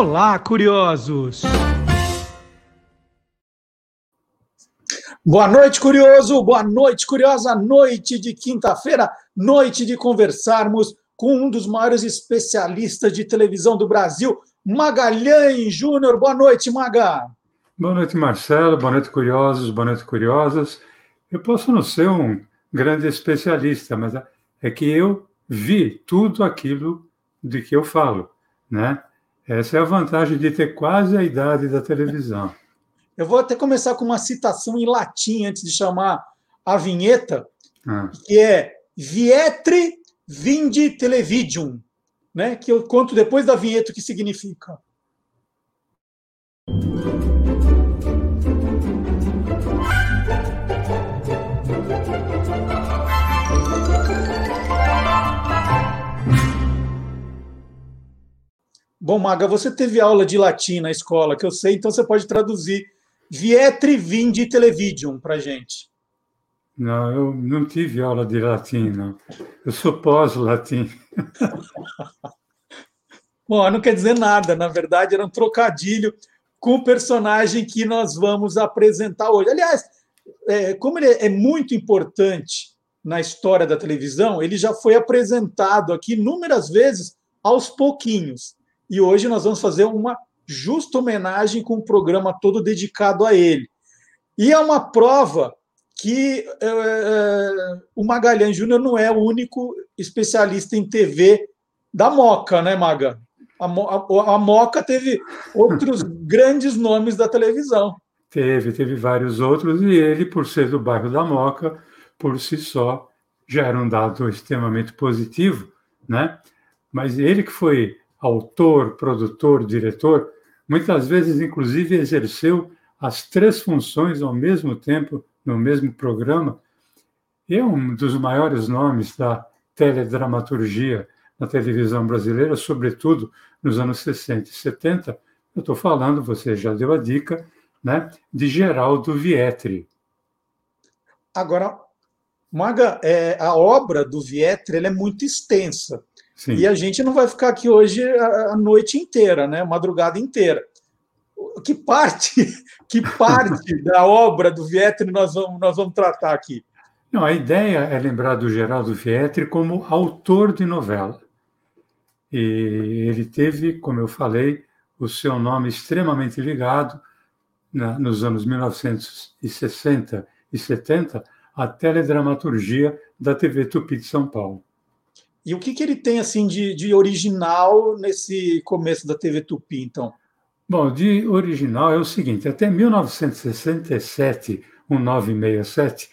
Olá, curiosos! Boa noite, curioso! Boa noite, curiosa! Noite de quinta-feira, noite de conversarmos com um dos maiores especialistas de televisão do Brasil, Magalhães Júnior. Boa noite, Maga! Boa noite, Marcelo. Boa noite, curiosos. Boa noite, curiosas. Eu posso não ser um grande especialista, mas é que eu vi tudo aquilo de que eu falo, né? Essa é a vantagem de ter quase a idade da televisão. Eu vou até começar com uma citação em latim antes de chamar a vinheta, ah. que é Vietre vindi televidium, né? que eu conto depois da vinheta o que significa. Bom, Maga, você teve aula de latim na escola, que eu sei, então você pode traduzir Vietri vindi televidium para gente. Não, eu não tive aula de latim, não. Eu sou pós-latim. Bom, não quer dizer nada, na verdade, era um trocadilho com o personagem que nós vamos apresentar hoje. Aliás, é, como ele é muito importante na história da televisão, ele já foi apresentado aqui inúmeras vezes aos pouquinhos e hoje nós vamos fazer uma justa homenagem com um programa todo dedicado a ele. E é uma prova que é, é, o Magalhães Júnior não é o único especialista em TV da Moca, né, Maga? A, a, a Moca teve outros grandes nomes da televisão. Teve, teve vários outros, e ele, por ser do bairro da Moca, por si só, já era um dado extremamente positivo, né? Mas ele que foi autor, produtor, diretor, muitas vezes, inclusive, exerceu as três funções ao mesmo tempo no mesmo programa. é um dos maiores nomes da teledramaturgia na televisão brasileira, sobretudo nos anos 60 e 70. Eu estou falando, você já deu a dica, né, de Geraldo Vietri. Agora, Maga, é, a obra do Vietri é muito extensa. Sim. E a gente não vai ficar aqui hoje a, noite inteira, né? madrugada inteira. Que parte, que parte da obra do Vietri nós vamos, nós vamos tratar aqui? Não, a ideia é lembrar do Geraldo Vietri como autor de novela. E ele teve, como eu falei, o seu nome extremamente ligado na, nos anos 1960 e 70 à teledramaturgia da TV Tupi de São Paulo. E o que, que ele tem assim de, de original nesse começo da TV Tupi, então? Bom, de original é o seguinte: até 1967, 1967,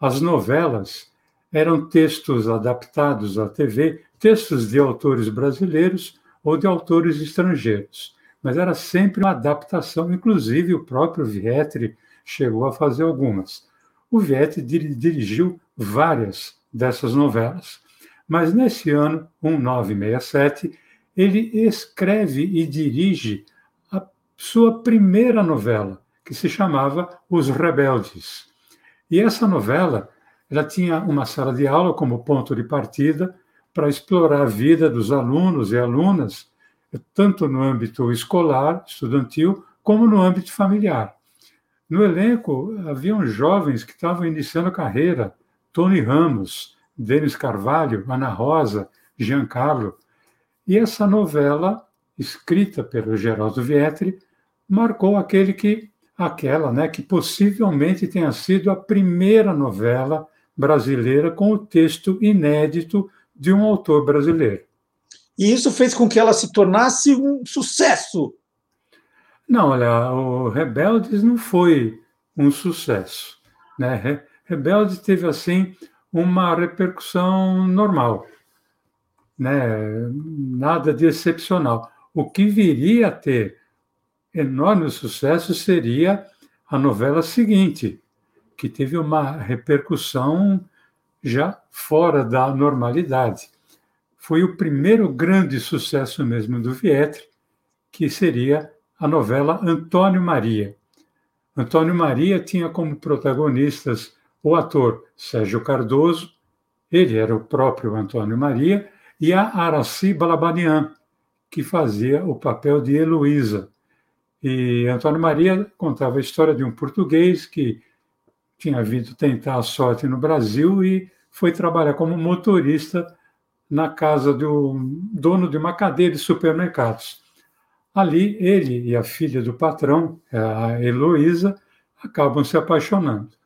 as novelas eram textos adaptados à TV, textos de autores brasileiros ou de autores estrangeiros. Mas era sempre uma adaptação, inclusive o próprio Vietri chegou a fazer algumas. O Vietri dirigiu várias dessas novelas. Mas nesse ano, 1967, ele escreve e dirige a sua primeira novela, que se chamava Os Rebeldes. E essa novela ela tinha uma sala de aula como ponto de partida para explorar a vida dos alunos e alunas, tanto no âmbito escolar, estudantil, como no âmbito familiar. No elenco haviam jovens que estavam iniciando carreira, Tony Ramos, Denis Carvalho, Ana Rosa, Giancarlo. E essa novela, escrita pelo Geraldo Vietri, marcou aquele que aquela, né, que possivelmente tenha sido a primeira novela brasileira com o texto inédito de um autor brasileiro. E isso fez com que ela se tornasse um sucesso. Não, olha, o Rebeldes não foi um sucesso, né? Rebeldes teve assim uma repercussão normal, né? nada de excepcional. O que viria a ter enorme sucesso seria a novela seguinte, que teve uma repercussão já fora da normalidade. Foi o primeiro grande sucesso mesmo do Vietri, que seria a novela Antônio Maria. Antônio Maria tinha como protagonistas o ator Sérgio Cardoso, ele era o próprio Antônio Maria, e a Araci Balabanian, que fazia o papel de Heloísa. E Antônio Maria contava a história de um português que tinha vindo tentar a sorte no Brasil e foi trabalhar como motorista na casa do dono de uma cadeia de supermercados. Ali, ele e a filha do patrão, a Heloísa, acabam se apaixonando.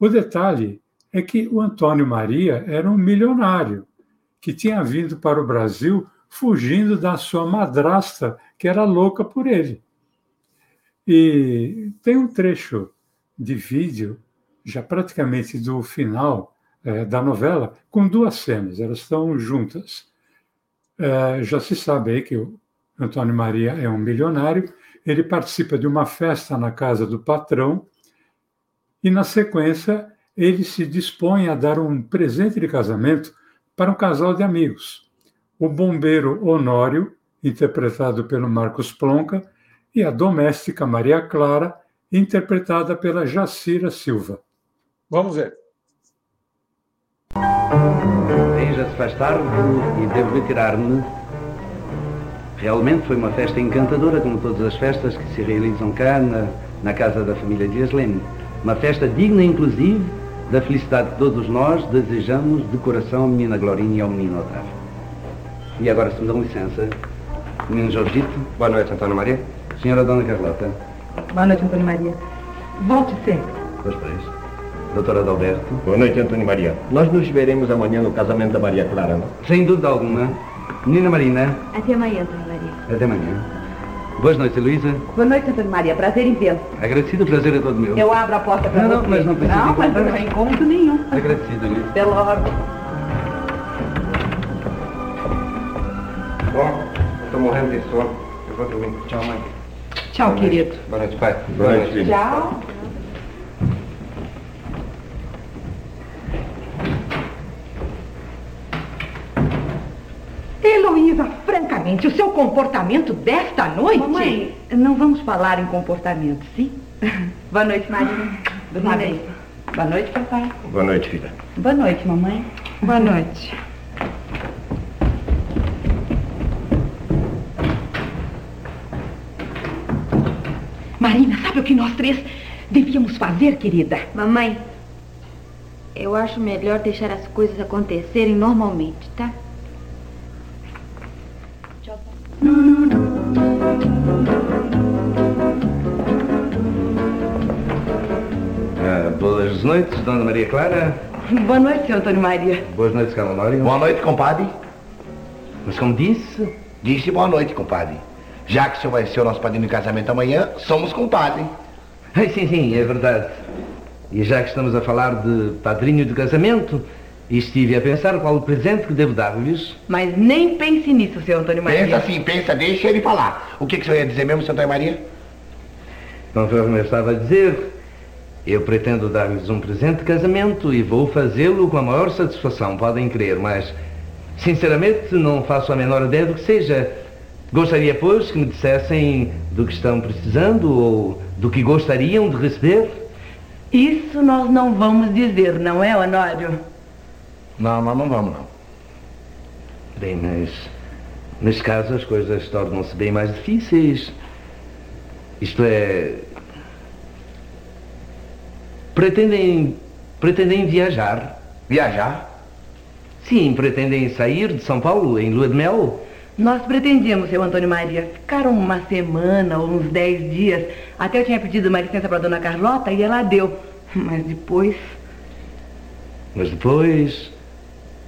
O detalhe é que o Antônio Maria era um milionário que tinha vindo para o Brasil fugindo da sua madrasta, que era louca por ele. E tem um trecho de vídeo, já praticamente do final é, da novela, com duas cenas, elas estão juntas. É, já se sabe aí que o Antônio Maria é um milionário, ele participa de uma festa na casa do patrão e, na sequência, ele se dispõe a dar um presente de casamento para um casal de amigos. O bombeiro Honório, interpretado pelo Marcos Plonka, e a doméstica Maria Clara, interpretada pela Jacira Silva. Vamos ver. Já se faz tarde e devo retirar-me. Realmente foi uma festa encantadora, como todas as festas que se realizam cá na, na casa da família Dias Leme. Uma festa digna, inclusive, da felicidade que todos nós desejamos de coração à menina Glorinha e ao menino Otávio. E agora, se me dão licença, menino Jorgito. Boa noite, Antônio Maria. Senhora Dona Carlota. Boa noite, Antônio Maria. Volte sempre. Pois, pois. Doutora Adalberto. Boa noite, Antônio Maria. Nós nos veremos amanhã no casamento da Maria Clara, não? Sem dúvida alguma. Menina Marina. Até amanhã, Antônio Maria. Até amanhã. Boas noites, Luísa. Boa noite, Antônio Maria. Prazer em vê-lo. Agradecido, o prazer é todo meu. Eu abro a porta para Não, você. não, mas não precisa Não, mas não tem encontro nenhum. Agradecido, Luísa. Até logo. Bom, estou morrendo de sono. Eu vou dormir. Tchau, mãe. Tchau, querido. Boa noite, pai. Boa, noite, filho. Tchau. Heloísa, francamente, o seu comportamento desta noite... Mamãe, não vamos falar em comportamento, sim? Boa noite, Maria. Boa noite. Boa noite, papai. Boa noite, filha. Boa noite, mamãe. Boa noite. Marina, sabe o que nós três devíamos fazer, querida? Mamãe, eu acho melhor deixar as coisas acontecerem normalmente, tá? Boas noites, Dona Maria Clara. Boa noite, seu Antônio Maria. Boas noites, Carlos Honório. Boa noite, compadre. Mas como disse, Disse boa noite, compadre. Já que o senhor vai ser o nosso padrinho de casamento amanhã, somos compadre. Sim, sim, é verdade. E já que estamos a falar de padrinho de casamento, estive a pensar qual o presente que devo dar-lhes. Mas nem pense nisso, seu Antônio Maria. Pensa assim, pensa, deixa ele falar. O que, que o senhor ia dizer mesmo, Santa Maria? Conforme eu estava a dizer, eu pretendo dar-lhes um presente de casamento e vou fazê-lo com a maior satisfação, podem crer, mas, sinceramente, não faço a menor ideia do que seja. Gostaria, pois, que me dissessem do que estão precisando ou do que gostariam de receber. Isso nós não vamos dizer, não é, Honório? Não, nós não vamos, não. Bem, mas neste caso as coisas tornam-se bem mais difíceis. Isto é. Pretendem. pretendem viajar. Viajar? Sim, pretendem sair de São Paulo em lua de mel. Nós pretendíamos, seu Antônio Maria, ficar uma semana ou uns dez dias. Até eu tinha pedido uma licença para dona Carlota e ela deu. Mas depois. Mas depois.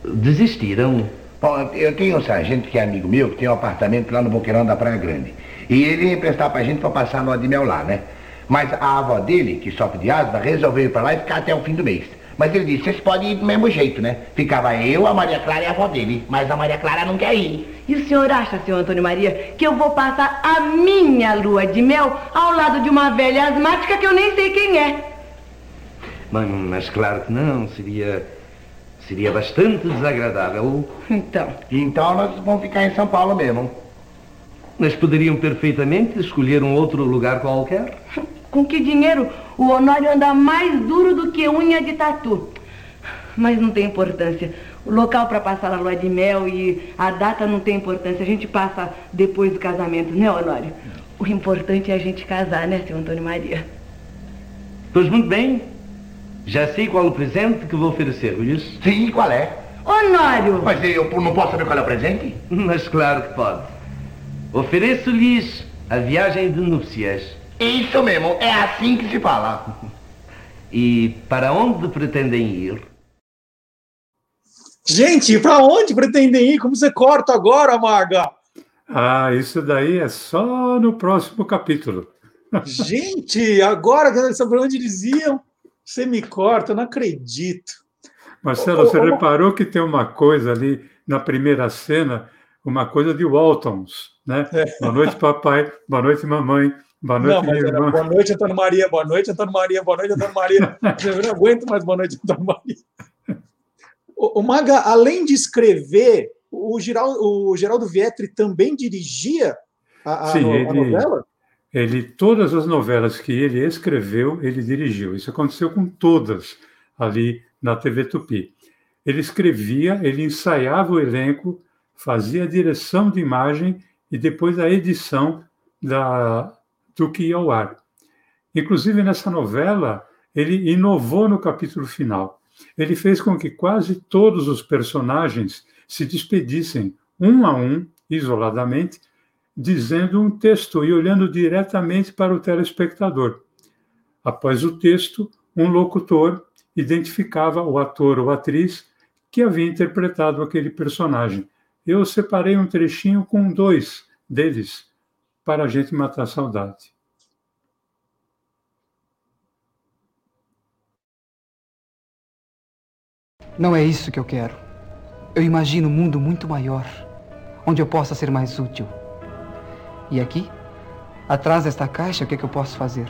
desistiram. Bom, eu tenho um sargento que é amigo meu, que tem um apartamento lá no Boqueirão da Praia Grande. E ele ia emprestar pra gente pra passar a lua de mel lá, né? Mas a avó dele, que sofre de asma, resolveu ir pra lá e ficar até o fim do mês. Mas ele disse, vocês podem ir do mesmo jeito, né? Ficava eu, a Maria Clara e a avó dele. Mas a Maria Clara não quer ir. E o senhor acha, seu Antônio Maria, que eu vou passar a minha lua de mel ao lado de uma velha asmática que eu nem sei quem é? Mas, mas claro que não, seria. seria bastante desagradável. Então, Então nós vamos ficar em São Paulo mesmo. Mas poderiam perfeitamente escolher um outro lugar qualquer. com que dinheiro o Honório anda mais duro do que unha de tatu? Mas não tem importância. o local para passar a lua de mel e a data não tem importância. A gente passa depois do casamento, né, Honório? O importante é a gente casar, né, seu Antônio Maria? Pois muito bem. Já sei qual o presente que vou oferecer-lhes. Sim, qual é? Honório! Mas eu não posso saber qual é o presente? Mas claro que pode. Ofereço-lhes a viagem de núpcias. Isso mesmo, é assim que se fala. E para onde pretendem ir? Gente, para onde pretendem ir? Como você corta agora, Maga? Ah, isso daí é só no próximo capítulo. Gente, agora que eu saber onde eles iam, você me corta, eu não acredito. Marcelo, você reparou que tem uma coisa ali na primeira cena, uma coisa de Waltons, né? É. Boa noite, papai. Boa noite, mamãe. Boa noite, não. Boa noite, Antônio Maria. Boa noite, Antônio Maria. Boa noite, Antônio Maria. Eu não aguento mais boa noite, Antônio Maria. O, o Maga, além de escrever, o, Geraldo, o Geraldo Vietri também dirigia a, a, Sim, no, ele, a novela? Ele, todas as novelas que ele escreveu, ele dirigiu. Isso aconteceu com todas ali na TV Tupi. Ele escrevia, ele ensaiava o elenco, fazia a direção de imagem e depois a edição da, do que ia ao ar. Inclusive, nessa novela, ele inovou no capítulo final. Ele fez com que quase todos os personagens se despedissem, um a um, isoladamente, dizendo um texto e olhando diretamente para o telespectador. Após o texto, um locutor identificava o ator ou atriz que havia interpretado aquele personagem. Eu separei um trechinho com dois deles para a gente matar a saudade. Não é isso que eu quero. Eu imagino um mundo muito maior, onde eu possa ser mais útil. E aqui, atrás desta caixa, o que, é que eu posso fazer?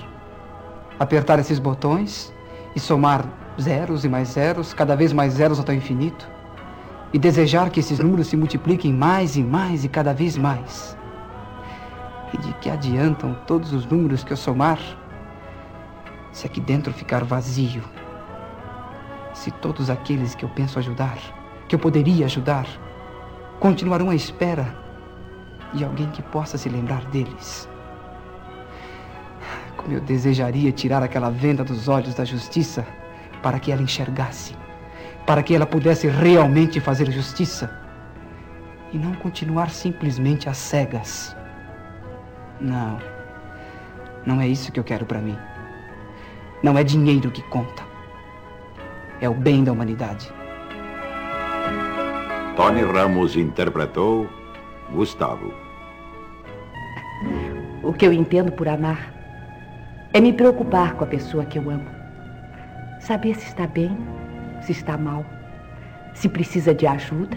Apertar esses botões e somar zeros e mais zeros, cada vez mais zeros até o infinito, e desejar que esses números se multipliquem mais e mais e cada vez mais. E de que adiantam todos os números que eu somar se aqui dentro ficar vazio? Se todos aqueles que eu penso ajudar, que eu poderia ajudar, continuarão à espera de alguém que possa se lembrar deles. Como eu desejaria tirar aquela venda dos olhos da justiça para que ela enxergasse, para que ela pudesse realmente fazer justiça e não continuar simplesmente às cegas. Não, não é isso que eu quero para mim. Não é dinheiro que conta. É o bem da humanidade. Tony Ramos interpretou Gustavo. O que eu entendo por amar é me preocupar com a pessoa que eu amo. Saber se está bem, se está mal, se precisa de ajuda,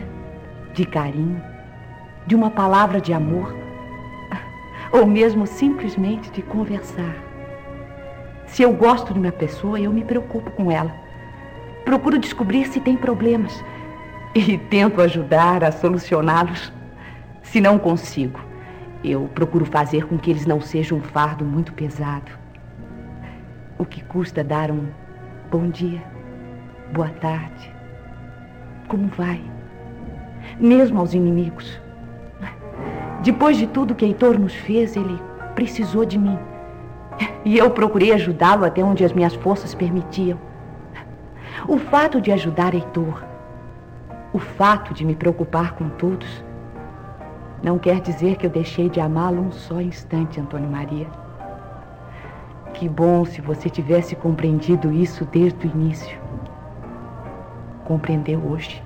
de carinho, de uma palavra de amor, ou mesmo simplesmente de conversar. Se eu gosto de uma pessoa, eu me preocupo com ela. Procuro descobrir se tem problemas e tento ajudar a solucioná-los. Se não consigo, eu procuro fazer com que eles não sejam um fardo muito pesado. O que custa dar um Bom dia, boa tarde. Como vai? Mesmo aos inimigos. Depois de tudo que Heitor nos fez, ele precisou de mim. E eu procurei ajudá-lo até onde as minhas forças permitiam. O fato de ajudar Heitor, o fato de me preocupar com todos, não quer dizer que eu deixei de amá-lo um só instante, Antônio Maria. Que bom se você tivesse compreendido isso desde o início. Compreendeu hoje.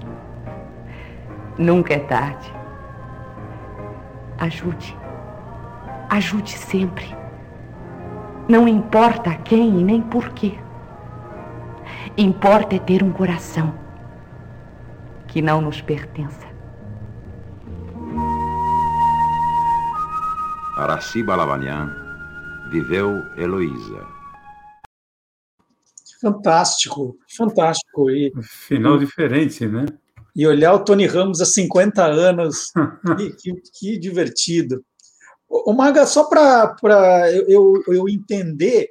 Nunca é tarde. Ajude. Ajude sempre. Não importa quem e nem por quê. Importa é ter um coração que não nos pertença. Araci Balabanian viveu Heloísa. Fantástico, fantástico. E, Final e, diferente, né? E olhar o Tony Ramos há 50 anos, que, que, que, divertido. O Maga, só para eu, eu entender,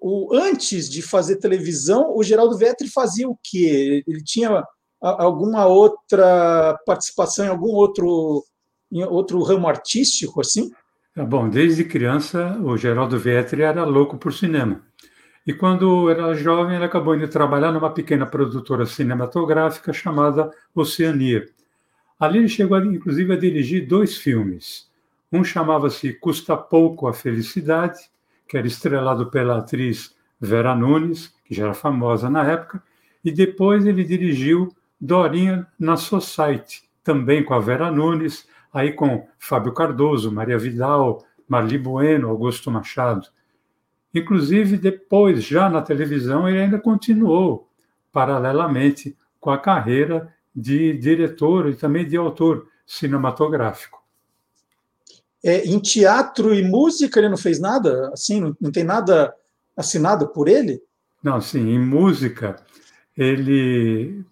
o, antes de fazer televisão, o Geraldo Vetri fazia o quê? Ele tinha alguma outra participação em algum outro, em outro ramo artístico, assim? É, bom, desde criança, o Geraldo Vietri era louco por cinema. E quando era jovem, ele acabou indo trabalhar numa pequena produtora cinematográfica chamada Oceania. Ali ele chegou, inclusive, a dirigir dois filmes. Um chamava-se Custa Pouco a Felicidade, que era estrelado pela atriz Vera Nunes, que já era famosa na época, e depois ele dirigiu Dorinha na Society, também com a Vera Nunes, aí com Fábio Cardoso, Maria Vidal, Marli Bueno, Augusto Machado. Inclusive, depois, já na televisão, ele ainda continuou paralelamente com a carreira de diretor e também de autor cinematográfico. É, em teatro e música ele não fez nada? Assim, não, não tem nada assinado por ele? Não, sim, em música ele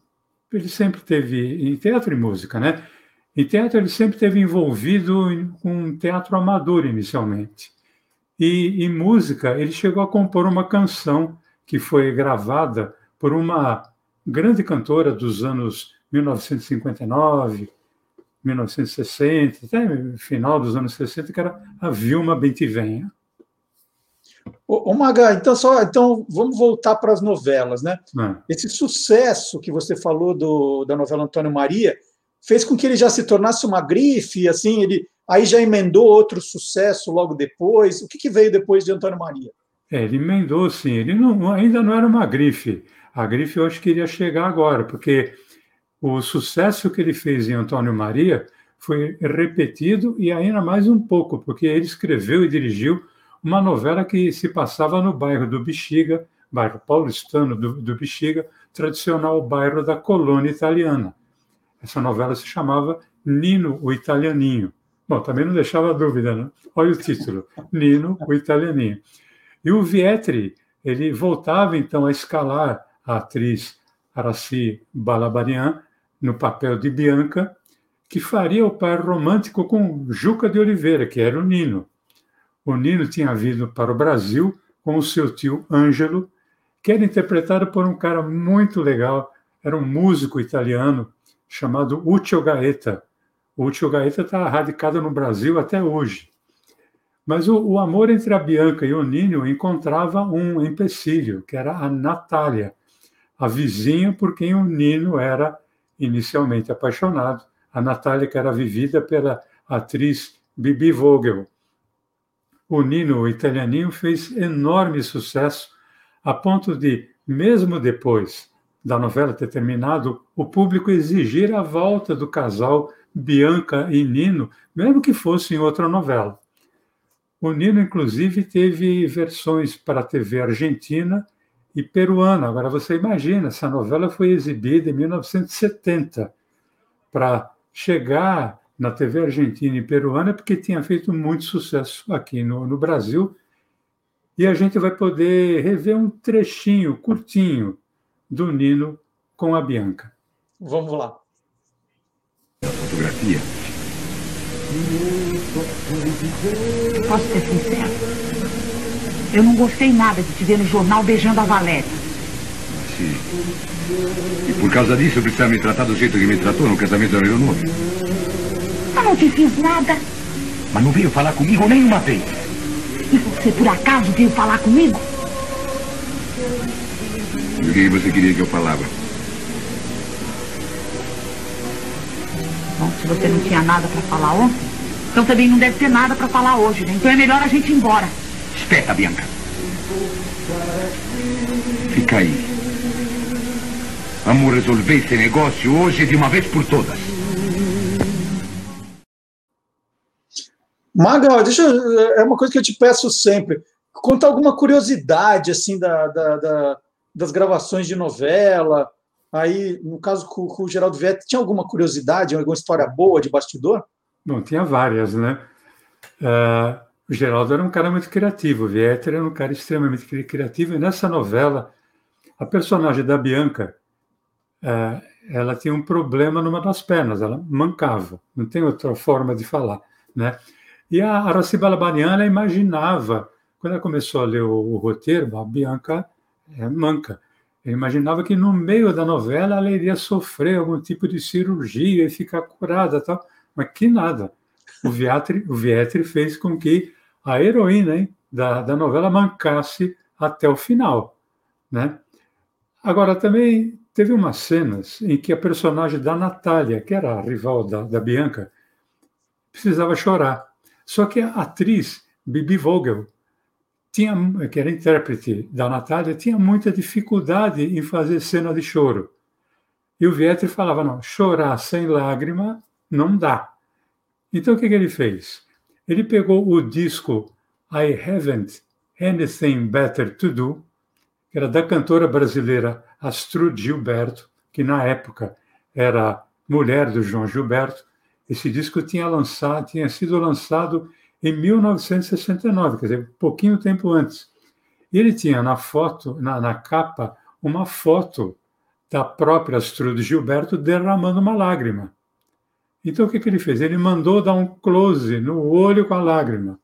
ele sempre teve em teatro e música, né? Em teatro ele sempre teve envolvido com teatro amador inicialmente. E em música ele chegou a compor uma canção que foi gravada por uma grande cantora dos anos 1959, 1960, até final dos anos 60, que era a Vilma Bentivenha. Ô, ô Maga, então só, então vamos voltar para as novelas, né? É. Esse sucesso que você falou do, da novela Antônio Maria fez com que ele já se tornasse uma grife, assim, ele aí já emendou outro sucesso logo depois. O que, que veio depois de Antônio Maria? É, ele emendou, sim. Ele não, ainda não era uma grife. A grife eu acho que iria chegar agora, porque o sucesso que ele fez em Antônio Maria foi repetido e ainda mais um pouco, porque ele escreveu e dirigiu uma novela que se passava no bairro do Bexiga, bairro paulistano do, do Bexiga, tradicional bairro da colônia italiana. Essa novela se chamava Nino, o Italianinho. Bom, também não deixava dúvida, né? Olha o título, Nino, o Italianinho. E o Vietri, ele voltava então a escalar a atriz Araci Balabarian no papel de Bianca, que faria o par romântico com Juca de Oliveira, que era o Nino. O Nino tinha vindo para o Brasil com o seu tio Ângelo, que era interpretado por um cara muito legal, era um músico italiano chamado Uccio Gaeta. O Uccio Gaeta está radicado no Brasil até hoje. Mas o, o, amor entre a Bianca e o Nino encontrava um empecilho, que era a Natália, a vizinha por quem o Nino era inicialmente apaixonado, a Natália, que era vivida pela atriz Bibi Vogel. O Nino, o italianinho, fez enorme sucesso, a ponto de, mesmo depois da novela ter terminado, o público exigir a volta do casal Bianca e Nino, mesmo que fosse em outra novela. O Nino, inclusive, teve versões para a TV argentina e peruana. Agora você imagina, essa novela foi exibida em 1970 para chegar na TV argentina e peruana porque tinha feito muito sucesso aqui no, no Brasil. E a gente vai poder rever um trechinho curtinho do Nino com a Bianca. Vamos lá. Fotografia. Posso ser sincero? Eu não gostei nada de te ver no jornal beijando a Valéria. Sim. E por causa disso eu precisava me tratar do jeito que me tratou no casamento da Leonor. Eu não te fiz nada. Mas não veio falar comigo nenhuma vez. E você por acaso veio falar comigo? E o que você queria que eu falava? Bom, se você não tinha nada para falar ontem, então também não deve ter nada para falar hoje, né? Então é melhor a gente ir embora. Espera, Bianca. Fica aí. Vamos resolver esse negócio hoje de uma vez por todas. Magal, deixa eu, é uma coisa que eu te peço sempre. Conta alguma curiosidade assim da, da, da das gravações de novela. Aí, no caso com, o Geraldo Vietti, tinha alguma curiosidade, alguma história boa de bastidor? Bom, tinha várias, né? Uh, o Geraldo era um cara muito criativo, o Vieter era um cara extremamente criativo, e nessa novela, a personagem da Bianca, é, ela tinha um problema numa das pernas, ela mancava, não tem outra forma de falar, né? E a Aracibala Baniana imaginava, quando ela começou a ler o, o roteiro, a Bianca é manca. Ele imaginava que no meio da novela ela iria sofrer algum tipo de cirurgia e ficar curada, tal. mas que nada. O Vietri, o Vietri fez com que a heroína hein, da, da novela mancasse até o final. Né? Agora, também teve umas cenas em que a personagem da Natália, que era a rival da, da Bianca, precisava chorar. Só que a atriz Bibi Vogel, tinha, que era intérprete da Natália, tinha muita dificuldade em fazer cena de choro. E o Vietri falava: não, chorar sem lágrima não dá. Então o que, que ele fez? Ele pegou o disco I Haven't Anything Better to Do, que era da cantora brasileira Astrud Gilberto, que na época era mulher do João Gilberto. Esse disco tinha, lançado, tinha sido lançado em 1969, quer dizer, pouquinho tempo antes. Ele tinha na foto, na, na capa, uma foto da própria Astrud Gilberto derramando uma lágrima. Então o que, que ele fez? Ele mandou dar um close no olho com a lágrima.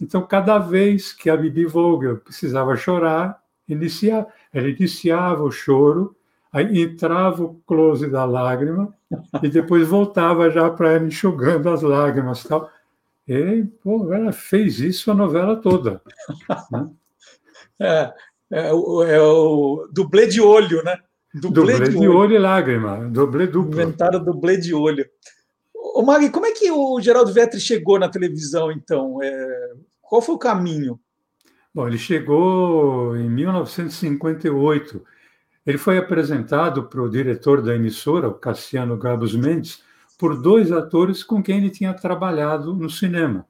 Então, cada vez que a Bibi Vogel precisava chorar, inicia, ela iniciava o choro, aí entrava o close da lágrima e depois voltava já para ela enxugando as lágrimas tal. E pô, ela fez isso a novela toda. Né? É, é, o, é o dublê de olho, né? Dublê, dublê de, de olho. olho. e lágrima, dublê duplo. Inventaram dublê de olho. Ô, Magui, como é que o Geraldo Vetri chegou na televisão, então? É, qual foi o caminho? Bom, ele chegou em 1958. Ele foi apresentado para o diretor da emissora, o Cassiano Gabos Mendes, por dois atores com quem ele tinha trabalhado no cinema.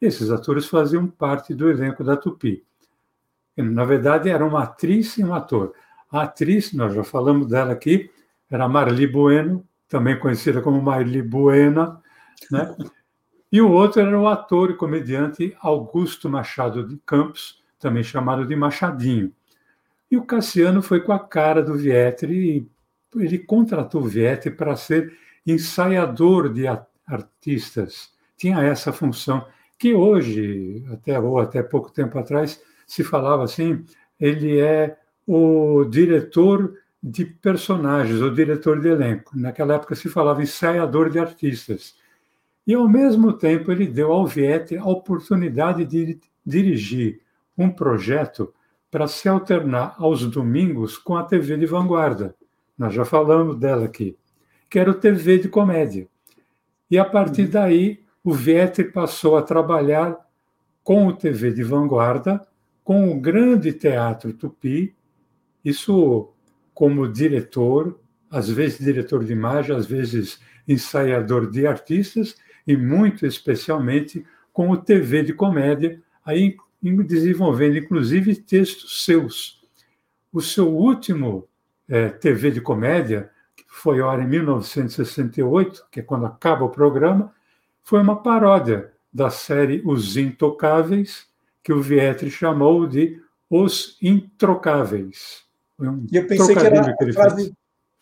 Esses atores faziam parte do elenco da Tupi. Na verdade, era uma atriz e um ator. A atriz, nós já falamos dela aqui, era Marli Bueno, também conhecida como Marli Buena, né? E o outro era o ator e comediante Augusto Machado de Campos, também chamado de Machadinho. E o Cassiano foi com a cara do Vietri ele contratou o Vietri para ser ensaiador de artistas. Tinha essa função que hoje, até ou até pouco tempo atrás, se falava assim, ele é o diretor de personagens, o diretor de elenco. Naquela época se falava ensaiador de artistas. E, ao mesmo tempo, ele deu ao Viette a oportunidade de dirigir um projeto para se alternar aos domingos com a TV de vanguarda. Nós já falamos dela aqui que era o TV de comédia. E a partir uhum. daí, o Vietri passou a trabalhar com o TV de vanguarda, com o grande teatro Tupi, isso como diretor, às vezes diretor de imagem, às vezes ensaiador de artistas, e muito especialmente com o TV de comédia, aí desenvolvendo inclusive textos seus. O seu último é, TV de comédia foi hora em 1968, que é quando acaba o programa, foi uma paródia da série Os Intocáveis, que o Vietri chamou de Os Introcáveis. Um e eu pensei que era que a frase,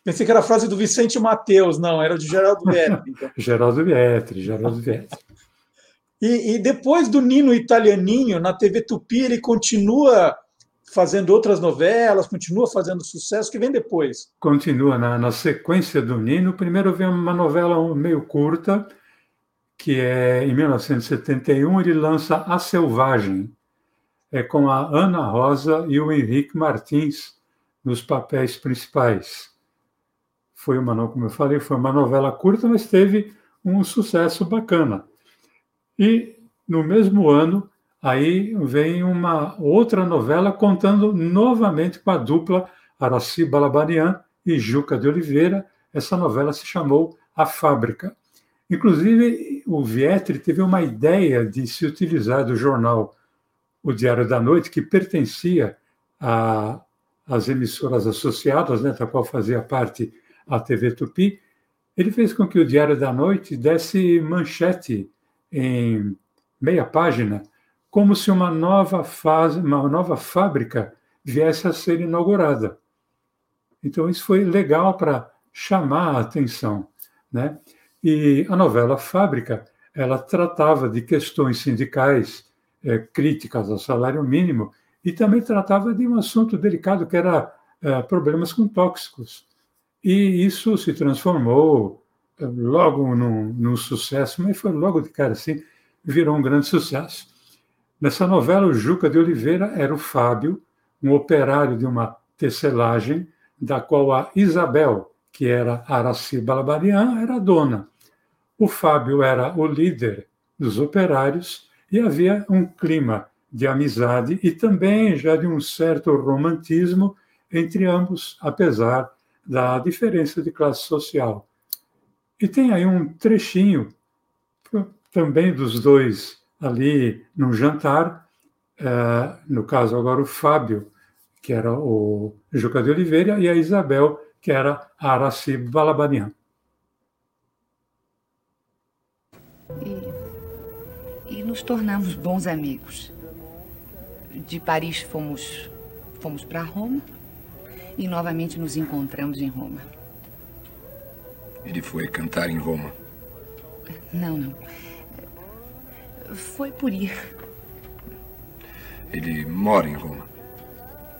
pensei que era a frase do Vicente Mateus, não, era de Geraldo Vietri. Então. Geraldo Vietri, Geraldo Vietri. E, e, depois do Nino Italianinho, na TV Tupi, ele continua fazendo outras novelas, continua fazendo sucesso, que vem depois? Continua na, na sequência do Nino. Primeiro vem uma novela meio curta, que é em 1971, ele lança A Selvagem, é com a Ana Rosa e o Henrique Martins nos papéis principais. Foi uma, como eu falei, foi uma novela curta, mas teve um sucesso bacana. E no mesmo ano Aí vem uma outra novela contando novamente com a dupla Araci Balabanian e Juca de Oliveira. Essa novela se chamou A Fábrica. Inclusive, o Vietri teve uma ideia de se utilizar do jornal O Diário da Noite, que pertencia às emissoras associadas, né, da qual fazia parte a TV Tupi. Ele fez com que o Diário da Noite desse manchete em meia página como se uma nova fase, uma nova fábrica viesse a ser inaugurada. Então isso foi legal para chamar a atenção, né? E a novela Fábrica, ela tratava de questões sindicais, é, críticas ao salário mínimo, e também tratava de um assunto delicado que era uh, problemas com tóxicos. E isso se transformou uh, logo num, num, sucesso, mas foi logo de cara assim, virou um grande sucesso. Nessa novela, o Juca de Oliveira era o Fábio, um operário de uma tecelagem, da qual a Isabel, que era Araci Balabarian, era dona. O Fábio era o líder dos operários e havia um clima de amizade e também já de um certo romantismo entre ambos, apesar da diferença de classe social. E tem aí um trechinho também dos dois ali no jantar, uh, no caso agora o Fábio, que era o Juca de Oliveira, e a Isabel, que era a Araci Balabanian. E, e nos tornamos bons amigos. De Paris fomos, fomos para Roma e novamente nos encontramos em Roma. Ele foi cantar em Roma? Não, não. Foi por ir. Ele mora em Roma?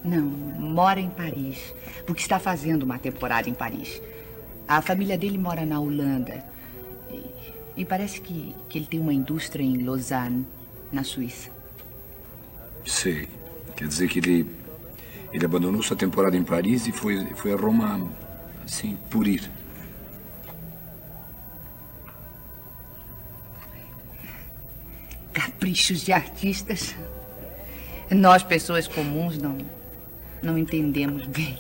Não, mora em Paris, porque está fazendo uma temporada em Paris. A família dele mora na Holanda. E, e parece que, que ele tem uma indústria em Lausanne, na Suíça. Sei. Quer dizer que ele, ele abandonou sua temporada em Paris e foi, foi a Roma, assim, por ir. Caprichos de artistas. Nós, pessoas comuns, não, não entendemos bem.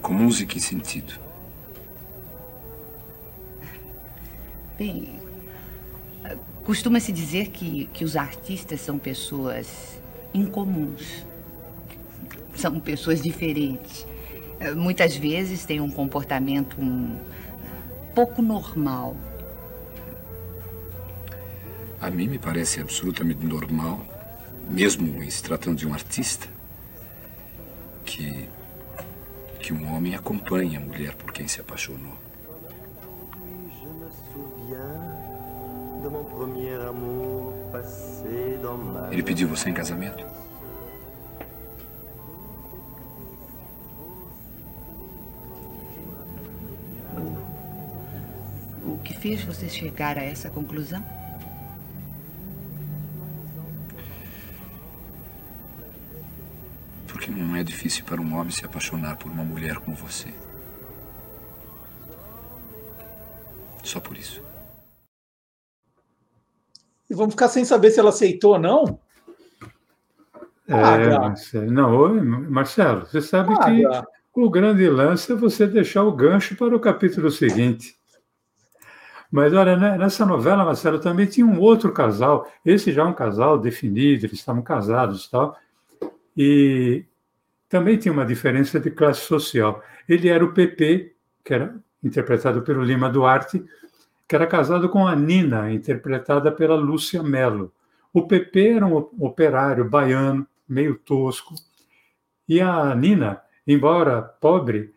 Comuns em que sentido? Bem, costuma-se dizer que, que os artistas são pessoas incomuns. São pessoas diferentes. Muitas vezes têm um comportamento um, pouco normal. A mim me parece absolutamente normal mesmo em se tratando de um artista, que, que um homem acompanhe a mulher por quem se apaixonou. Ele pediu você em casamento? O que fez você chegar a essa conclusão? Difícil para um homem se apaixonar por uma mulher como você. Só por isso. E vamos ficar sem saber se ela aceitou ou não? É, ah, Marcelo, não, Marcelo, você sabe ah, que o grande lance é você deixar o gancho para o capítulo seguinte. Mas olha, né, nessa novela, Marcelo, também tinha um outro casal, esse já é um casal definido, eles estavam casados e tal, e também tinha uma diferença de classe social. Ele era o PP, que era interpretado pelo Lima Duarte, que era casado com a Nina, interpretada pela Lúcia Mello. O PP era um operário baiano, meio tosco, e a Nina, embora pobre,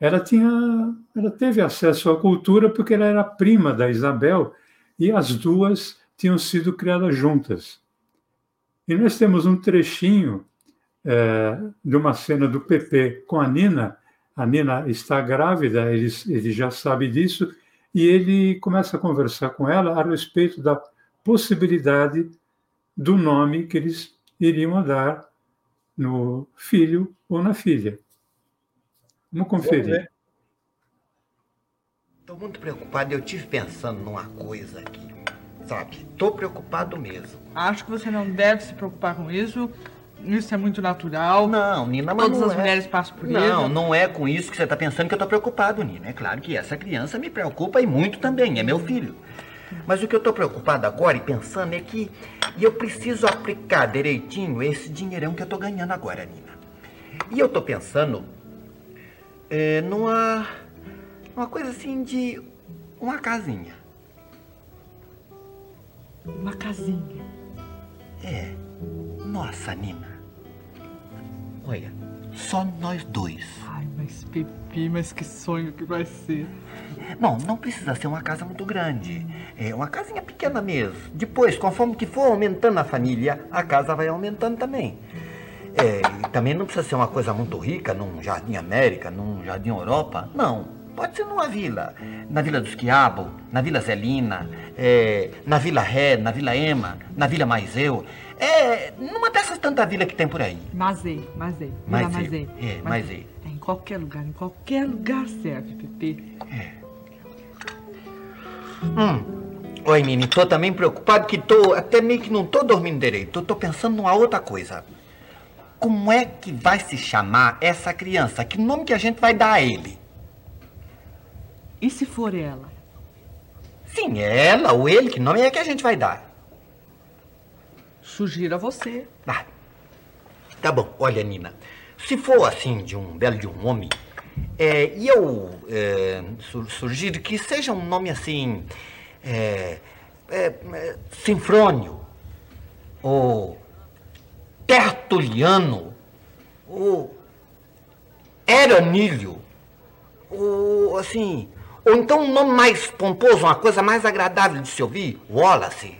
ela tinha, ela teve acesso à cultura porque ela era prima da Isabel e as duas tinham sido criadas juntas. E nós temos um trechinho é, de uma cena do PP com a Nina. A Nina está grávida, ele, ele já sabe disso, e ele começa a conversar com ela a respeito da possibilidade do nome que eles iriam dar no filho ou na filha. Vamos conferir. Estou muito preocupado. Eu tive pensando numa coisa aqui, sabe? Estou preocupado mesmo. Acho que você não deve se preocupar com isso. Isso é muito natural. Não, Nina, mas Todas não as é. mulheres passam por não, isso. Não, não é com isso que você está pensando que eu estou preocupado, Nina. É claro que essa criança me preocupa e muito também, é meu filho. Mas o que eu estou preocupado agora e pensando é que eu preciso aplicar direitinho esse dinheirão que eu estou ganhando agora, Nina. E eu estou pensando é, numa, uma coisa assim de uma casinha. Uma casinha? É. Nossa, Nina. Olha, só nós dois. Ai, mas Pepi, mas que sonho que vai ser. Não, não precisa ser uma casa muito grande. É uma casinha pequena mesmo. Depois, conforme que for aumentando a família, a casa vai aumentando também. É, também não precisa ser uma coisa muito rica, num Jardim América, num Jardim Europa. Não. Pode ser numa vila. Na Vila dos Quiabo, na Vila Zelina, é, na Vila Ré, na Vila Ema, na Vila Maiseu. É, numa dessas tantas vilas que tem por aí. Mazei, Mazei. Vila. Mazei. É, Maisei. É, em qualquer lugar, em qualquer lugar serve, Pepe. Hum. Oi, Mini, tô também preocupado que tô, até meio que não tô dormindo direito. Tô pensando numa outra coisa. Como é que vai se chamar essa criança? Que nome que a gente vai dar a ele? E se for ela? Sim, ela ou ele, que nome é que a gente vai dar? Sugiro a você. Ah, tá bom. Olha, Nina, se for assim, de um belo de um homem, é, e eu é, su- sugiro que seja um nome assim, é, é, é, Sinfrônio, ou Tertuliano, ou Eranílio, ou assim, ou então um nome mais pomposo, uma coisa mais agradável de se ouvir, Wallace,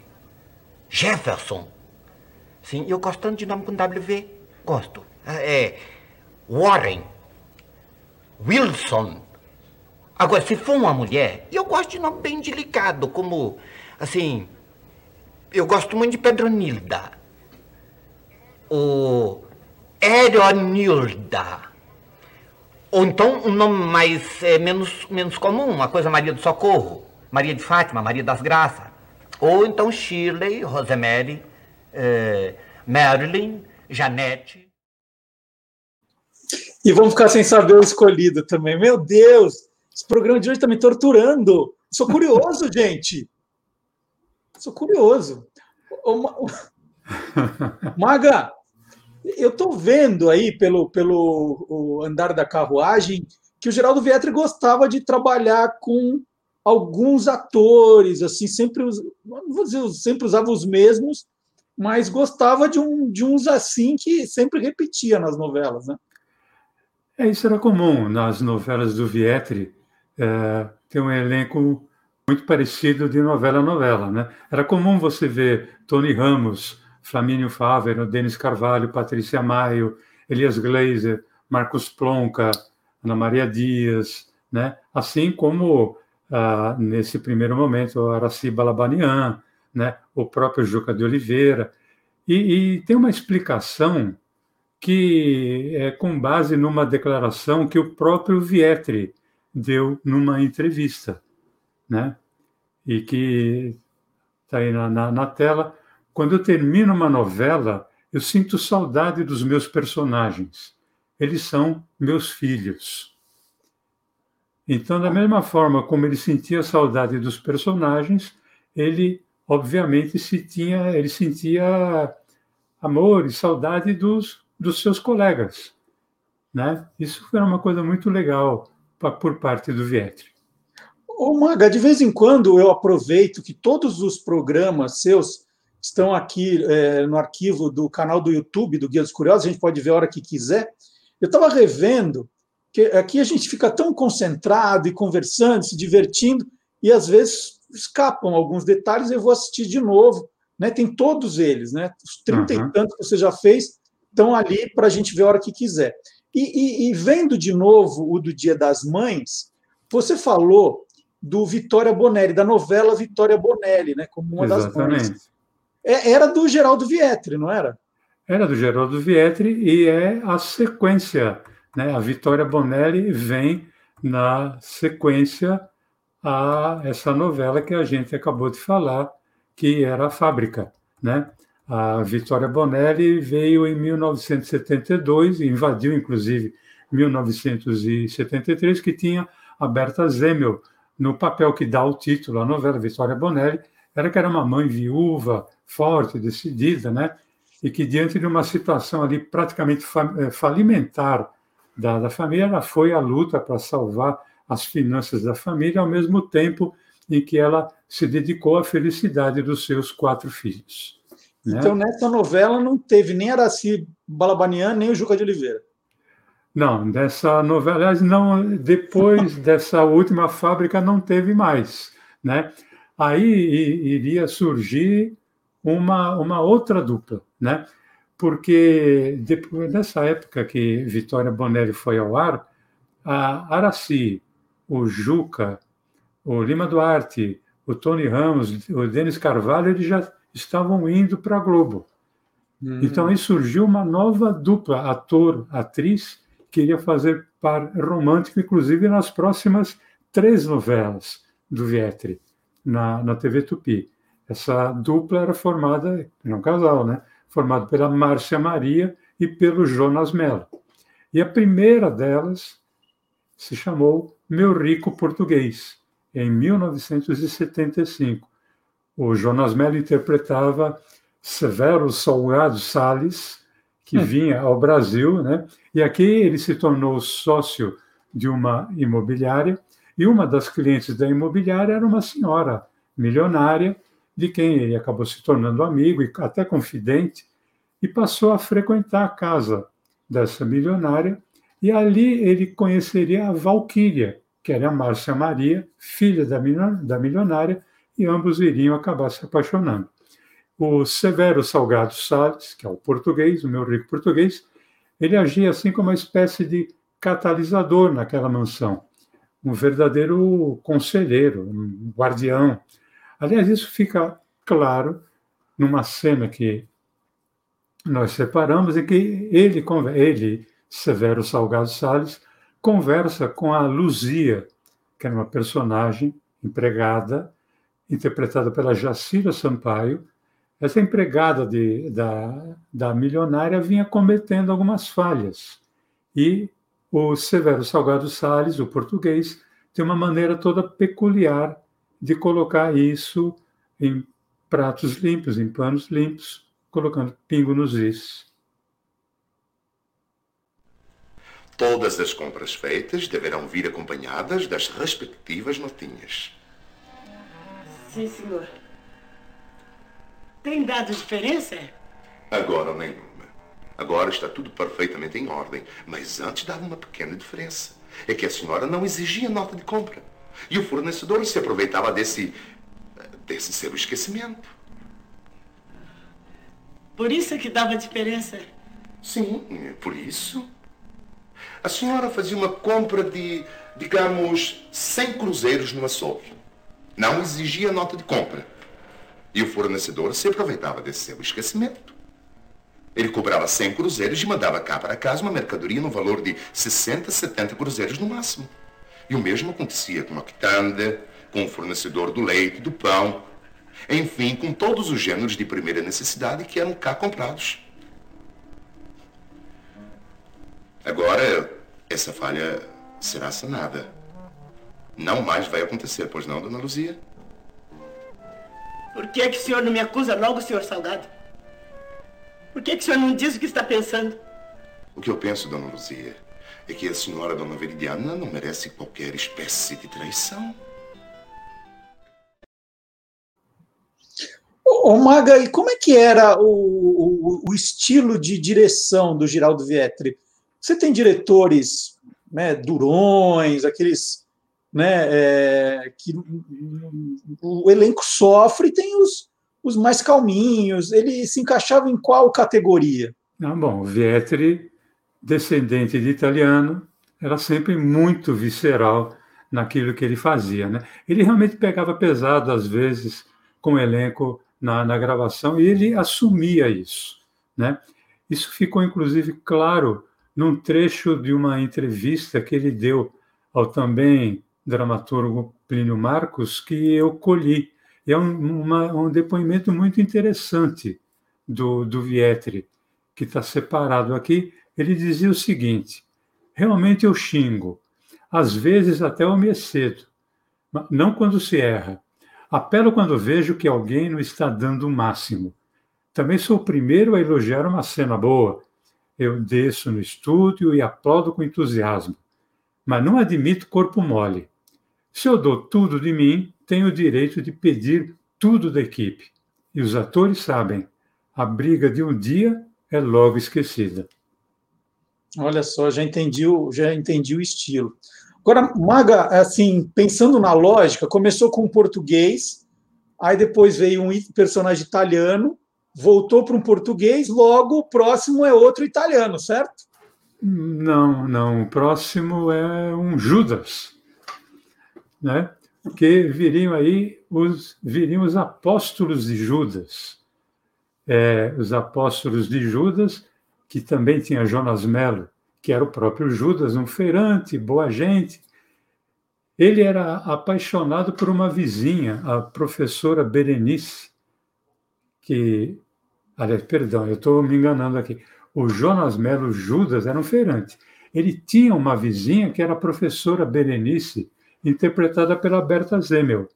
Jefferson. Sim, eu gosto tanto de nome com WV. Gosto. É. Warren. Wilson. Agora, se for uma mulher, eu gosto de nome bem delicado, como. Assim. Eu gosto muito de Pedronilda. Ou. Eronilda. Ou então um nome mais. é, menos, menos comum, uma coisa Maria do Socorro. Maria de Fátima, Maria das Graças. Ou então Shirley, Rosemary, eh, Marilyn, Janete. E vamos ficar sem saber o escolhido também. Meu Deus, esse programa de hoje está me torturando. Sou curioso, gente. Sou curioso. Ô, Ma- Maga, eu estou vendo aí pelo, pelo o andar da carruagem que o Geraldo Vietri gostava de trabalhar com alguns atores, assim, sempre, não vou dizer, sempre usava os mesmos, mas gostava de, um, de uns assim que sempre repetia nas novelas, né? É, isso era comum nas novelas do Vietri, é, ter um elenco muito parecido de novela a novela. Né? Era comum você ver Tony Ramos, Flamínio Fávero, Denis Carvalho, Patrícia Maio, Elias Gleiser, Marcos Plonka, Ana Maria Dias, né? assim como, ah, nesse primeiro momento, Araci Balabanian, né? o próprio Juca de Oliveira. E, e tem uma explicação que é com base numa declaração que o próprio Vietri deu numa entrevista, né? E que está aí na, na, na tela. Quando eu termino uma novela, eu sinto saudade dos meus personagens. Eles são meus filhos. Então, da mesma forma como ele sentia saudade dos personagens, ele obviamente se tinha, ele sentia amor e saudade dos, dos seus colegas, né? Isso era uma coisa muito legal pa- por parte do Vietri. Ô, Maga, de vez em quando eu aproveito que todos os programas seus estão aqui é, no arquivo do canal do YouTube do Guia dos Curiosos, a gente pode ver a hora que quiser. Eu estava revendo, que aqui a gente fica tão concentrado e conversando, se divertindo, e às vezes escapam alguns detalhes, eu vou assistir de novo. Né? Tem todos eles, né? os 30 Uhum. e tantos que você já fez estão ali para a gente ver a hora que quiser. E, e- e vendo de novo o do Dia das Mães, você falou do Vitória Bonelli, da novela Vitória Bonelli, né? Como uma das mães. Exatamente. É, era do Geraldo Vietri, não era? Era do Geraldo Vietri e é a sequência, né? A Vitória Bonelli vem na sequência a essa novela que a gente acabou de falar, que era a Fábrica, né? A Vitória Bonelli veio em 1972 e invadiu, inclusive, 1973, que tinha a Berta Zemel no papel que dá o título à novela Vitória Bonelli, era que era uma mãe viúva, forte, decidida, né? E que diante de uma situação ali praticamente eh, falimentar da, da família, ela foi à luta para salvar as finanças da família, ao mesmo tempo em que ela se dedicou à felicidade dos seus quatro filhos. né? Então, nessa novela não teve nem Araci Balabanian, nem o Juca de Oliveira. Não, dessa novela, aliás, não, depois dessa última fábrica não teve mais, né? Aí iria surgir uma, uma outra dupla, né? porque depois, nessa época que Vitória Bonelli foi ao ar, a Araci, o Juca, o Lima Duarte, o Tony Ramos, o Denis Carvalho, eles já estavam indo para a Globo. Uhum. Então aí surgiu uma nova dupla, ator, atriz, que iria fazer par romântico, inclusive nas próximas três novelas do Vietri, na, na TV Tupi. Essa dupla era formada, era um casal, né? Formado pela Márcia Maria e pelo Jonas Mello. E a primeira delas se chamou Meu Rico Português, em 1975. O Jonas Mello interpretava Severo Salgado Salles, que hum. vinha ao Brasil, né? e aqui ele se tornou sócio de uma imobiliária, e uma das clientes da imobiliária era uma senhora milionária, de quem ele acabou se tornando amigo e até confidente, e passou a frequentar a casa dessa milionária, e ali ele conheceria a Valquíria, que era a Márcia Maria, filha da milionária, e ambos iriam acabar se apaixonando. O Severo Salgado Salles, que é o português, o meu rico português, ele agia assim como uma espécie de catalisador naquela mansão, um verdadeiro conselheiro, um guardião. Aliás, isso fica claro numa cena que nós separamos, em que ele, ele Severo Salgado Salles, conversa com a Luzia, que era uma personagem empregada, interpretada pela Jacira Sampaio, essa empregada de, da, da milionária vinha cometendo algumas falhas. E o Severo Salgado Salles, o português, tem uma maneira toda peculiar de colocar isso em pratos limpos, em panos limpos, colocando pingo nos is. Todas as compras feitas deverão vir acompanhadas das respectivas notinhas. Sim, senhor. Tem dado diferença? Agora nenhuma. Agora está tudo perfeitamente em ordem. Mas antes dava uma pequena diferença. É que a senhora não exigia nota de compra. E o fornecedor se aproveitava desse. desse seu esquecimento. Por isso é que dava diferença? Sim, por isso. A senhora fazia uma compra de, digamos, 100 cruzeiros numa Soul. Não exigia nota de compra. E o fornecedor se aproveitava desse seu esquecimento. Ele cobrava 100 cruzeiros e mandava cá para casa uma mercadoria no valor de 60, 70 cruzeiros no máximo. E o mesmo acontecia com a quitanda, com o fornecedor do leite, do pão, enfim, com todos os gêneros de primeira necessidade que eram cá comprados. Agora, essa falha será sanada. Não mais vai acontecer, pois não, dona Luzia? Por que, é que o senhor não me acusa logo, senhor Salgado? Por que, é que o senhor não diz o que está pensando? O que eu penso, dona Luzia, é que a senhora dona Veridiana não merece qualquer espécie de traição. Ô, Maga, e como é que era o, o, o, estilo de direção do Giraldo Vietri? Você tem diretores né, durões, aqueles né, é, que o elenco sofre, tem os, os mais calminhos. Ele se encaixava em qual categoria? Ah, bom, Vietri, descendente de italiano, era sempre muito visceral naquilo que ele fazia. Né? Ele realmente pegava pesado, às vezes, com o elenco na, na gravação, e ele assumia isso. Né? Isso ficou, inclusive, claro num trecho de uma entrevista que ele deu ao também dramaturgo Plínio Marcos, que eu colhi. É um, uma, um depoimento muito interessante do, do Vietri, que está separado aqui. Ele dizia o seguinte: realmente eu xingo, às vezes até eu me excedo, não quando se erra. Apelo quando vejo que alguém não está dando o máximo. Também sou o primeiro a elogiar uma cena boa. Eu desço no estúdio e aplaudo com entusiasmo. Mas não admito corpo mole. Se eu dou tudo de mim, tenho o direito de pedir tudo da equipe. E os atores sabem, a briga de um dia é logo esquecida. Olha só, já entendi o, já entendi o estilo. Agora, Maga, assim, pensando na lógica, começou com português, aí depois veio um personagem italiano, voltou para um português, logo o próximo é outro italiano, certo? Não, não. O próximo é um Judas, né? Que viriam aí os viriam os apóstolos de Judas, é, os apóstolos de Judas, que também tinha Jonas Melo, que era o próprio Judas, um feirante, boa gente. Ele era apaixonado por uma vizinha, a professora Berenice, que Aliás, perdão, eu estou me enganando aqui. O Jonas Melo Judas era um feirante. Ele tinha uma vizinha que era a professora Berenice, interpretada pela Berta Zemel,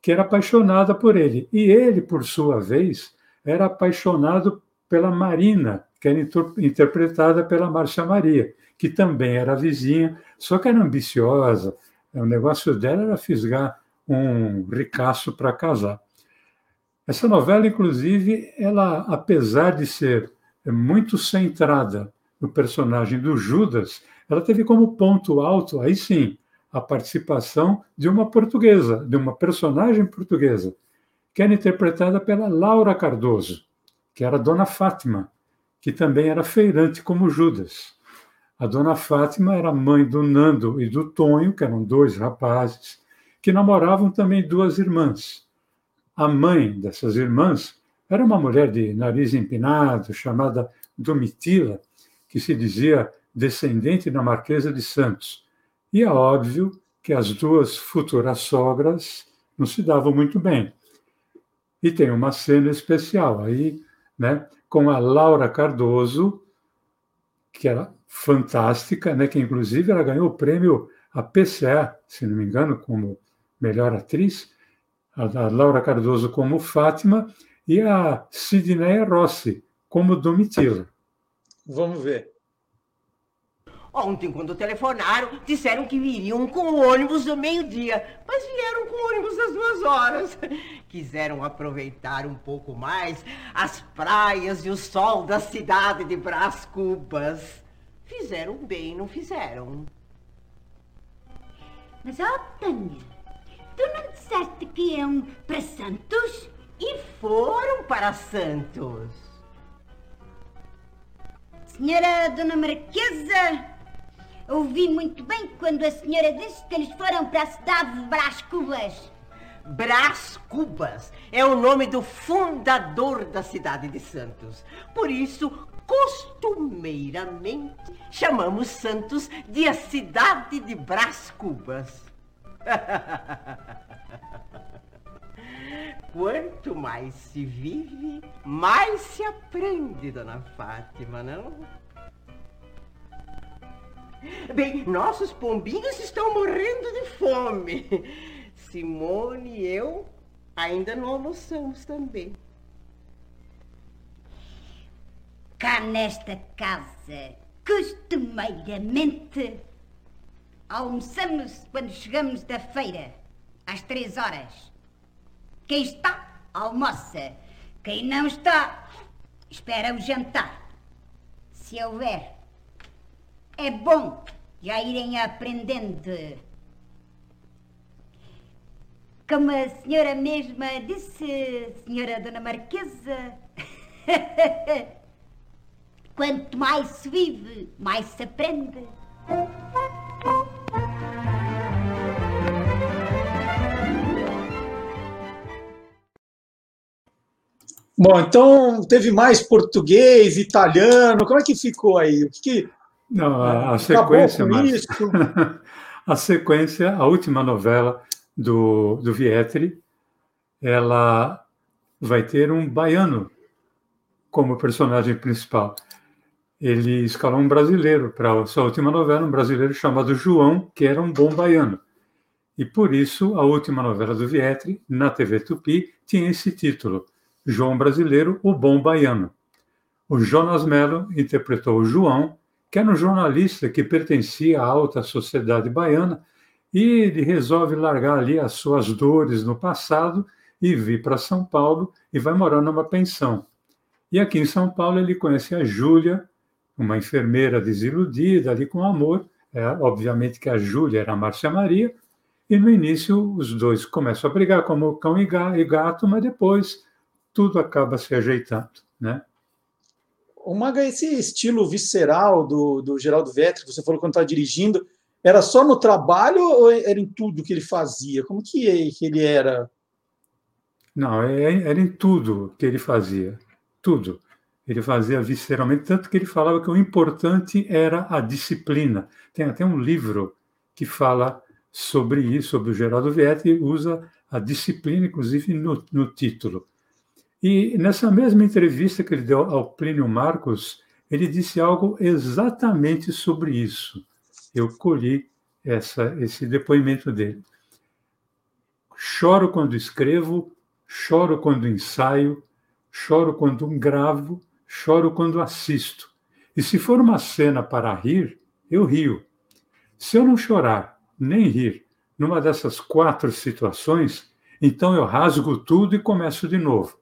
que era apaixonada por ele. E ele, por sua vez, era apaixonado pela Marina, que era interpretada pela Márcia Maria, que também era vizinha, só que era ambiciosa. O negócio dela era fisgar um ricaço para casar. Essa novela, inclusive, ela, apesar de ser muito centrada no personagem do Judas, ela teve como ponto alto, aí sim, a participação de uma portuguesa, de uma personagem portuguesa, que era interpretada pela Laura Cardoso, que era Dona Fátima, que também era feirante como Judas. A Dona Fátima era mãe do Nando e do Tonho, que eram dois rapazes, que namoravam também duas irmãs. A mãe dessas irmãs era uma mulher de nariz empinado, chamada Domitila, que se dizia descendente da Marquesa de Santos. E é óbvio que as duas futuras sogras não se davam muito bem. E tem uma cena especial aí, né, com a Laura Cardoso, que era fantástica, né, que inclusive ela ganhou o prêmio APCA, se não me engano, como melhor atriz, a Laura Cardoso como Fátima e a Sidneia Rossi como Domitila. Vamos ver. Ontem, quando telefonaram, disseram que viriam com o ônibus do meio-dia, mas vieram com o ônibus das duas horas. Quiseram aproveitar um pouco mais as praias e o sol da cidade de Brás Cubas. Fizeram bem, não fizeram? Mas, ó, Tânia, Tu não disseste que iam para Santos? E foram para Santos. Senhora Dona Marquesa, ouvi muito bem quando a senhora disse que eles foram para a cidade de Brás Cubas. Brás Cubas é o nome do fundador da cidade de Santos. Por isso, costumeiramente, chamamos Santos de a cidade de Brás Cubas. Quanto mais se vive, mais se aprende, dona Fátima, não? Bem, nossos pombinhos estão morrendo de fome. Simone e eu ainda não almoçamos também. Cá nesta casa, costumeiramente, Almoçamos quando chegamos da feira, às três horas. Quem está, almoça. Quem não está, espera o jantar. Se houver, é bom já irem aprendendo. Como a senhora mesma disse, senhora Dona Marquesa, quanto mais se vive, mais se aprende. Bom, então teve mais português, italiano, como é que ficou aí? O que, que Não, a, a sequência, mas... a sequência, a última novela do, do Vietri, ela vai ter um baiano como personagem principal. Ele escalou um brasileiro para a sua última novela, um brasileiro chamado João, que era um bom baiano. E por isso, a última novela do Vietri, na TV Tupi, tinha esse título, João Brasileiro, o Bom Baiano. O Jonas Mello interpretou o João, que era um jornalista que pertencia à alta sociedade baiana, e ele resolve largar ali as suas dores no passado e vir para São Paulo e vai morar numa pensão. E aqui em São Paulo ele conhece a Júlia, uma enfermeira desiludida ali com amor. É, obviamente que a Júlia era a Márcia Maria, e no início os dois começam a brigar como cão e gato, mas depois tudo acaba se ajeitando, né? O Maga, esse estilo visceral do, do Geraldo Vetri, que você falou quando estava dirigindo, era só no trabalho ou era em tudo que ele fazia? Como que ele era? Não, é, era em tudo que ele fazia. Tudo. Ele fazia visceralmente, tanto que ele falava que o importante era a disciplina. Tem até um livro que fala sobre isso, sobre o Geraldo Vietti, usa a disciplina, inclusive, no, no título. E nessa mesma entrevista que ele deu ao Plínio Marcos, ele disse algo exatamente sobre isso. Eu colhi essa, esse depoimento dele. Choro quando escrevo, choro quando ensaio, choro quando gravo, choro quando assisto. E se for uma cena para rir, eu rio. Se eu não chorar nem rir numa dessas quatro situações, então eu rasgo tudo e começo de novo.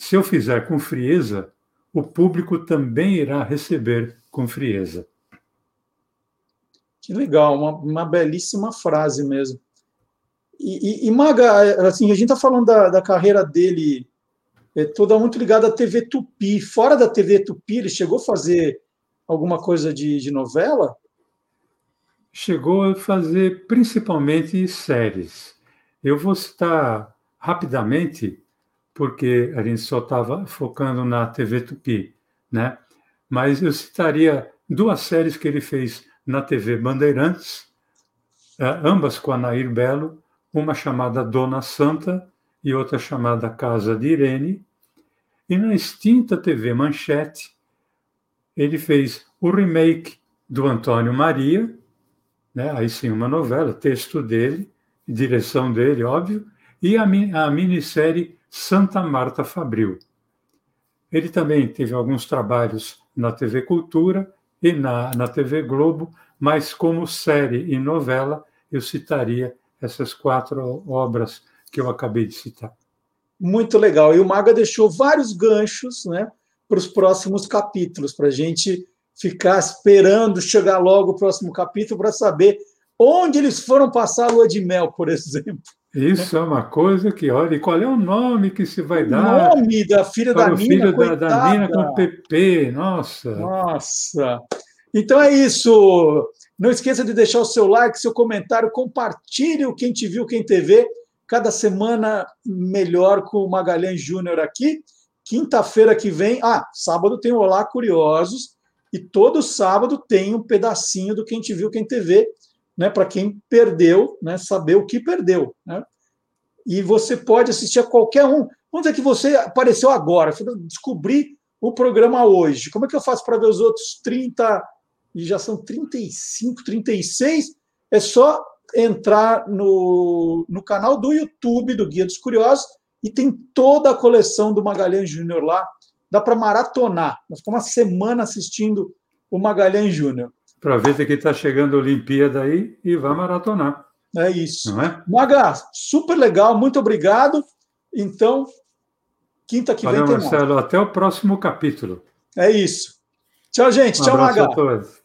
Se eu fizer com frieza, o público também irá receber com frieza. Que legal, uma, uma belíssima frase mesmo. E, e, e, Maga, assim, a gente está falando da, da, carreira dele é, toda muito ligada à TV Tupi. Fora da TV Tupi, ele chegou a fazer alguma coisa de, de novela? Chegou a fazer principalmente séries. Eu vou citar rapidamente, porque a gente só estava focando na TV Tupi, né? Mas eu citaria duas séries que ele fez na TV Bandeirantes, é, ambas com a Nair Belo, uma chamada Dona Santa e outra chamada Casa de Irene. E na extinta TV Manchete, ele fez o remake do Antônio Maria, né? aí sim uma novela, texto dele, direção dele, óbvio, e a, a minissérie Santa Marta Fabril. Ele também teve alguns trabalhos na TV Cultura e na, na TV Globo, mas como série e novela, eu citaria essas quatro obras que eu acabei de citar. Muito legal. E o Maga deixou vários ganchos né, para os próximos capítulos, para a gente ficar esperando chegar logo o próximo capítulo para saber onde eles foram passar a lua de mel, por exemplo. Isso é uma coisa que, olha, e qual é o nome que se vai o dar? O nome da filha da Nina. filho da, da Nina com PP, nossa. Nossa. Então é isso. Não esqueça de deixar o seu like, seu comentário, compartilhe o Quem Te Viu, Quem TV. Cada semana melhor com o Magalhães Júnior aqui. Quinta-feira que vem, ah, sábado tem o Olá Curiosos e todo sábado tem um pedacinho do Quem Te Viu, Quem TV né, para quem perdeu, né, saber o que perdeu. Né? E você pode assistir a qualquer um. Vamos dizer que você apareceu agora, descobri o programa hoje. Como é que eu faço para ver os outros 30, e já são 35, 36? É só entrar no, no canal do YouTube do Guia dos Curiosos e tem toda a coleção do Magalhães Júnior lá. Dá para maratonar. Nós ficamos uma semana assistindo o Magalhães Júnior. Aproveita que está chegando a Olimpíada aí e vai maratonar. É isso. Não é? Maga, super legal, muito obrigado. Então, quinta que Valeu, vem tem Marcelo. mais. Até o próximo capítulo. É isso. Tchau, gente. Um Tchau, Maga. A todos.